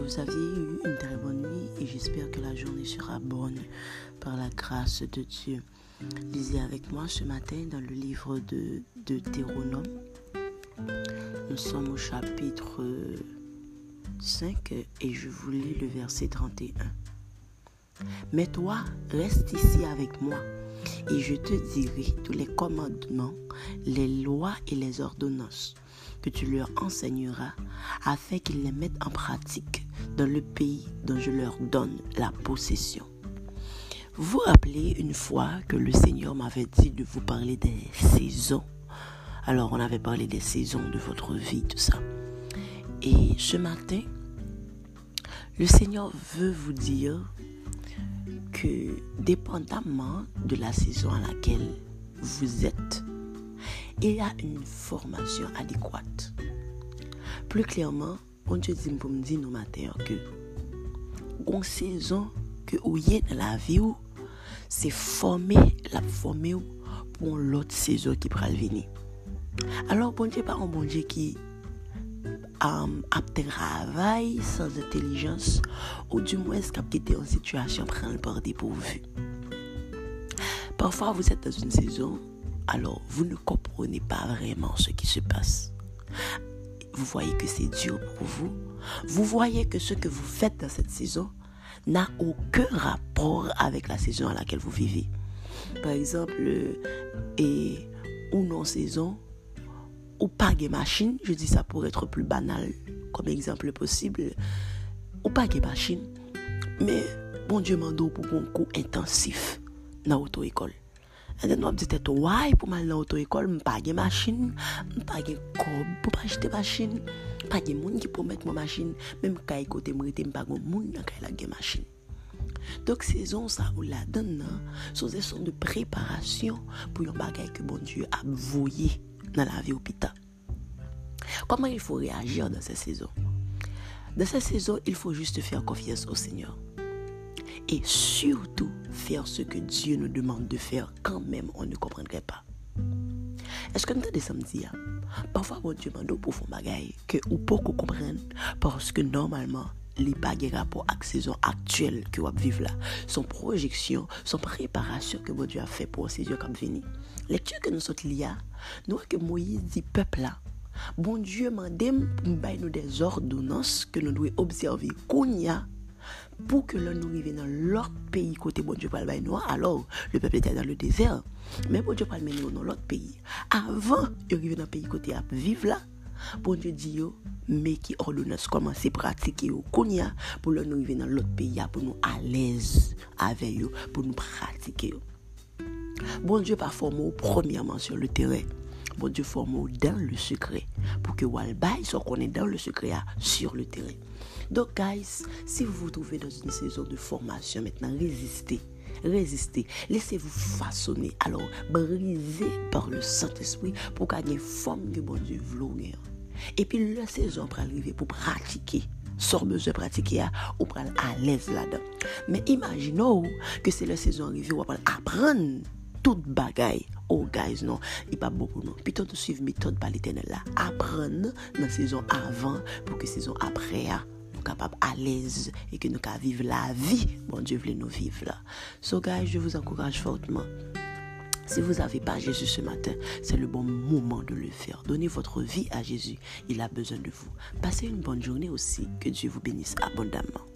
vous aviez eu une très bonne nuit et j'espère que la journée sera bonne par la grâce de Dieu. Lisez avec moi ce matin dans le livre de Deutéronome. Nous sommes au chapitre 5 et je vous lis le verset 31. Mais toi, reste ici avec moi et je te dirai tous les commandements, les lois et les ordonnances que tu leur enseigneras afin qu'ils les mettent en pratique dans le pays dont je leur donne la possession. Vous vous rappelez une fois que le Seigneur m'avait dit de vous parler des saisons. Alors on avait parlé des saisons de votre vie, tout ça. Et ce matin, le Seigneur veut vous dire que dépendamment de la saison à laquelle vous êtes, il y a une formation adéquate. Plus clairement, on Dieu dit pour me dire nous matin que une saison que vous êtes dans la vie c'est former la former pour l'autre saison qui va venir. Alors bon Dieu pas un bon Dieu qui um, a travail sans intelligence ou du moins qui était en situation prendre par dépourvu. Parfois vous êtes dans une saison alors vous ne comprenez pas vraiment ce qui se passe. Vous voyez que c'est dur pour vous. Vous voyez que ce que vous faites dans cette saison n'a aucun rapport avec la saison à laquelle vous vivez. Par exemple, et ou non saison, ou pas de machine, je dis ça pour être plus banal comme exemple possible, ou pas de machine, mais bon Dieu m'a pour un coup intensif dans l'auto-école. E den wap di tet woy pou man la otoekol, mpa gen masjin, mpa gen kob pou pa jete masjin, mpa gen moun ki pou met mwen masjin, menm kay e kote mwete mpa gen moun nan kay e la gen masjin. Dok sezon sa ou la den nan, son sezon de preparasyon pou yon bagay ke bon Diyo ap voye nan la vi opita. Koman il fò reagir dan se sezon? Dan se sezon, il fò juste fèr konfians au Seigneur. Et surtout faire ce que Dieu nous demande de faire quand même on ne comprendrait pas. Est-ce que nous avons samedi Parfois, bon Dieu demande pour faire bagaille que ou pas parce que normalement, les pas rapport avec la saison actuelle que vous vivez là. Son projection, son préparation que bon Dieu a fait pour la saison qui venir. Lecture que nous sommes liés, nous que Moïse dit peuple là. Bon Dieu m'a demandé nous des ordonnances que nous devons observer. Pour que l'on nous arrive dans l'autre pays côté bon Dieu parle alors le peuple était dans le désert. Mais bon Dieu parle nous dans l'autre pays. Avant d'arriver dans le pays côté à vivre là bon Dieu dit mais qui ordonnance commencer pratiquer au konya pour nous arriver dans l'autre pays pour nous à l'aise avec eux pour nous pratiquer bon Dieu pas formé premièrement sur le terrain bon Dieu forme dans le secret pour que Walbay soit connaît dans le secret sur le terrain donc, guys, si vous vous trouvez dans une saison de formation maintenant, résistez. Résistez. Laissez-vous façonner. Alors, brisez par le Saint-Esprit pour gagner forme que bon Dieu veut. Et puis, la saison pour arriver pour pratiquer. Sort besoin de pratiquer ou pour à l'aise là-dedans. Mais imaginons que c'est la saison arrivée où on va apprendre toute bagaille. Oh, guys, non, il pas beaucoup, non. Plutôt de suivre méthode par l'éternel là. Apprendre dans la saison avant pour que la saison après, capable à l'aise et que nous puissions vivre la vie, bon Dieu voulait nous vivre là. So guys, je vous encourage fortement. Si vous n'avez pas Jésus ce matin, c'est le bon moment de le faire. Donnez votre vie à Jésus. Il a besoin de vous. Passez une bonne journée aussi. Que Dieu vous bénisse abondamment.